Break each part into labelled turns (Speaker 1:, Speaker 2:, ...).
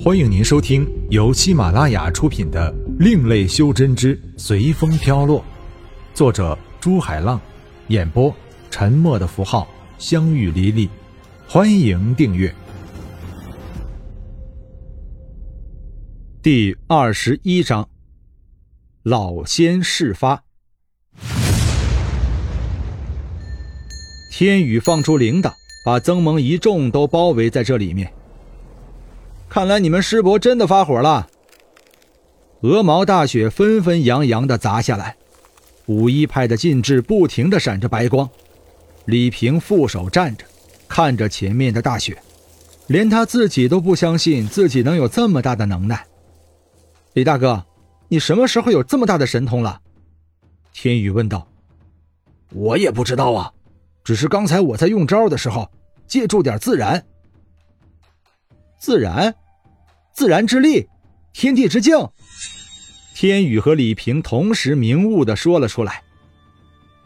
Speaker 1: 欢迎您收听由喜马拉雅出品的《另类修真之随风飘落》，作者朱海浪，演播沉默的符号、相遇离离。欢迎订阅。
Speaker 2: 第二十一章，老仙事发。天宇放出铃铛，把曾蒙一众都包围在这里面。看来你们师伯真的发火了。鹅毛大雪纷纷扬扬的砸下来，五一派的禁制不停的闪着白光。李平负手站着，看着前面的大雪，连他自己都不相信自己能有这么大的能耐。李大哥，你什么时候有这么大的神通了？天宇问道。
Speaker 3: 我也不知道啊，只是刚才我在用招的时候，借助点自然。
Speaker 2: 自然，自然之力，天地之境。天宇和李平同时明悟的说了出来。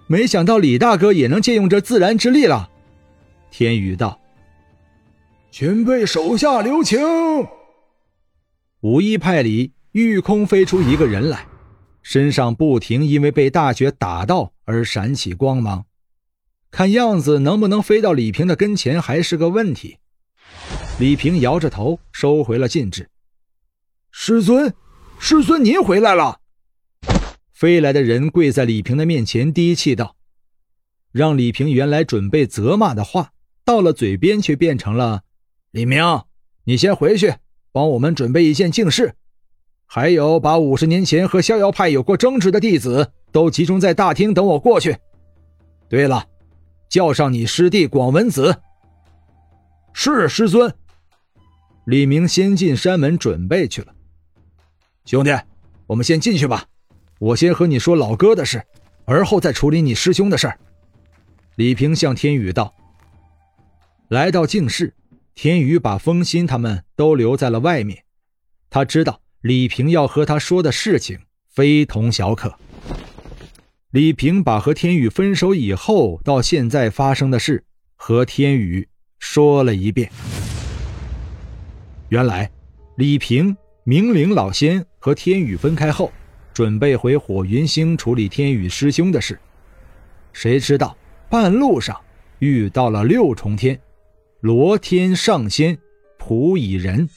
Speaker 2: 没想到李大哥也能借用这自然之力了。天宇道：“
Speaker 3: 前辈手下留情。”
Speaker 2: 五一派里御空飞出一个人来，身上不停因为被大雪打到而闪起光芒，看样子能不能飞到李平的跟前还是个问题。李平摇着头，收回了禁制。
Speaker 3: 师尊，师尊，您回来了！
Speaker 2: 飞来的人跪在李平的面前，低气道：“让李平原来准备责骂的话，到了嘴边却变成了：‘李明，你先回去，帮我们准备一件净事。还有，把五十年前和逍遥派有过争执的弟子都集中在大厅，等我过去。对了，叫上你师弟广文子。’
Speaker 3: 是师尊。”
Speaker 2: 李明先进山门准备去了。兄弟，我们先进去吧。我先和你说老哥的事，而后再处理你师兄的事儿。李平向天宇道。来到净室，天宇把风心他们都留在了外面。他知道李平要和他说的事情非同小可。李平把和天宇分手以后到现在发生的事和天宇说了一遍。原来，李平、明灵老仙和天宇分开后，准备回火云星处理天宇师兄的事。谁知道半路上遇到了六重天，罗天上仙蒲蚁人。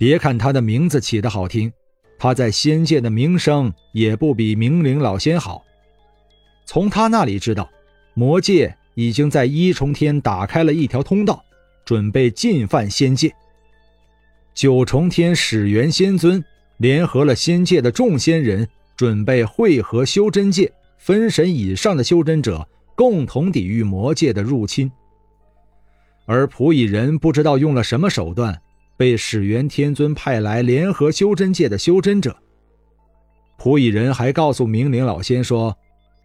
Speaker 2: 别看他的名字起得好听，他在仙界的名声也不比明灵老仙好。从他那里知道，魔界已经在一重天打开了一条通道，准备进犯仙界。九重天始元仙尊联合了仙界的众仙人，准备汇合修真界分神以上的修真者，共同抵御魔界的入侵。而蒲蚁人不知道用了什么手段，被始元天尊派来联合修真界的修真者。蒲蚁人还告诉明灵老仙说，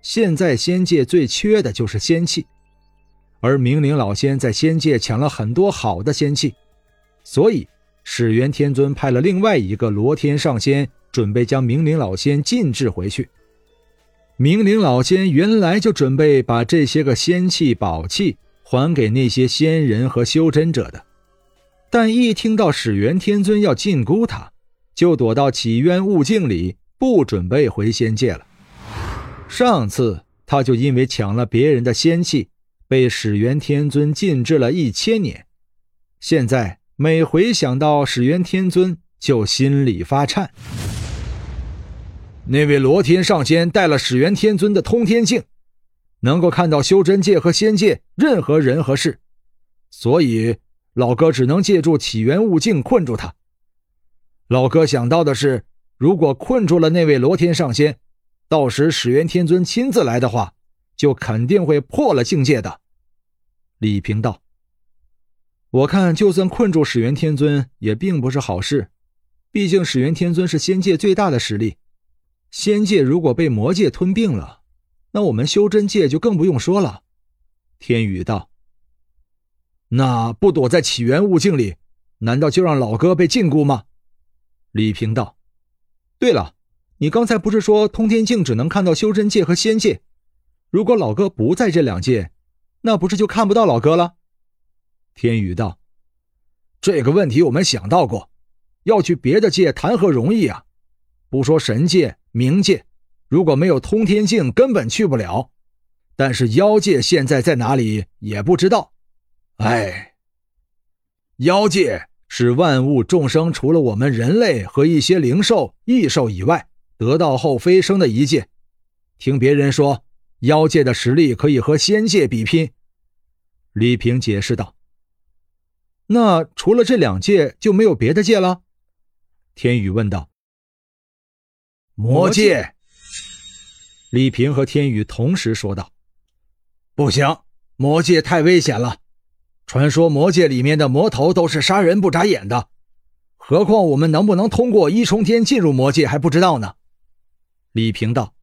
Speaker 2: 现在仙界最缺的就是仙气，而明灵老仙在仙界抢了很多好的仙气，所以。始元天尊派了另外一个罗天上仙，准备将明灵老仙禁制回去。明灵老仙原来就准备把这些个仙器宝器还给那些仙人和修真者的，但一听到始元天尊要禁锢他，就躲到起渊悟境里，不准备回仙界了。上次他就因为抢了别人的仙器，被始元天尊禁制了一千年，现在。每回想到始元天尊，就心里发颤。那位罗天上仙带了始元天尊的通天镜，能够看到修真界和仙界任何人和事，所以老哥只能借助起源悟境困住他。老哥想到的是，如果困住了那位罗天上仙，到时始元天尊亲自来的话，就肯定会破了境界的。李平道。我看，就算困住始元天尊，也并不是好事。毕竟始元天尊是仙界最大的实力，仙界如果被魔界吞并了，那我们修真界就更不用说了。天宇道：“那不躲在起源悟境里，难道就让老哥被禁锢吗？”李平道：“对了，你刚才不是说通天镜只能看到修真界和仙界？如果老哥不在这两界，那不是就看不到老哥了？”天宇道：“
Speaker 3: 这个问题我们想到过，要去别的界谈何容易啊！不说神界、冥界，如果没有通天镜，根本去不了。但是妖界现在在哪里也不知道。哎，妖界是万物众生除了我们人类和一些灵兽、异兽以外，得道后飞升的一界。听别人说，妖界的实力可以和仙界比拼。
Speaker 2: 李平解释道：“那除了这两界，就没有别的界了？”
Speaker 1: 天宇问道。
Speaker 3: “魔界。”
Speaker 2: 李平和天宇同时说道。
Speaker 3: “不行，魔界太危险了。传说魔界里面的魔头都是杀人不眨眼的，何况我们能不能通过一重天进入魔界还不知道呢。”
Speaker 2: 李平道。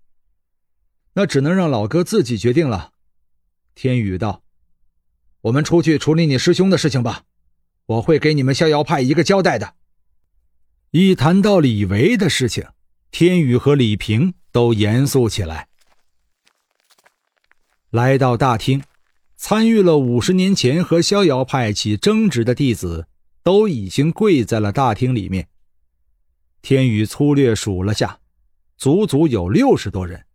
Speaker 2: “那只能让老哥自己决定了。”
Speaker 3: 天宇道。我们出去处理你师兄的事情吧，我会给你们逍遥派一个交代的。
Speaker 2: 一谈到李维的事情，天宇和李平都严肃起来。来到大厅，参与了五十年前和逍遥派起争执的弟子都已经跪在了大厅里面。天宇粗略数了下，足足有六十多人。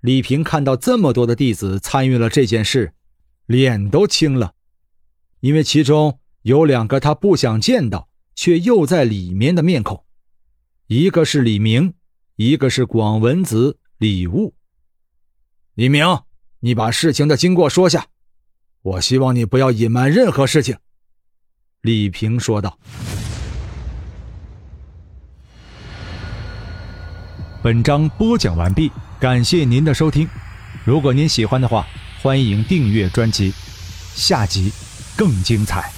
Speaker 2: 李平看到这么多的弟子参与了这件事。脸都青了，因为其中有两个他不想见到却又在里面的面孔，一个是李明，一个是广文子李悟。
Speaker 3: 李明，你把事情的经过说下，我希望你不要隐瞒任何事情。”
Speaker 2: 李平说道。
Speaker 1: 本章播讲完毕，感谢您的收听。如果您喜欢的话。欢迎订阅专辑，下集更精彩。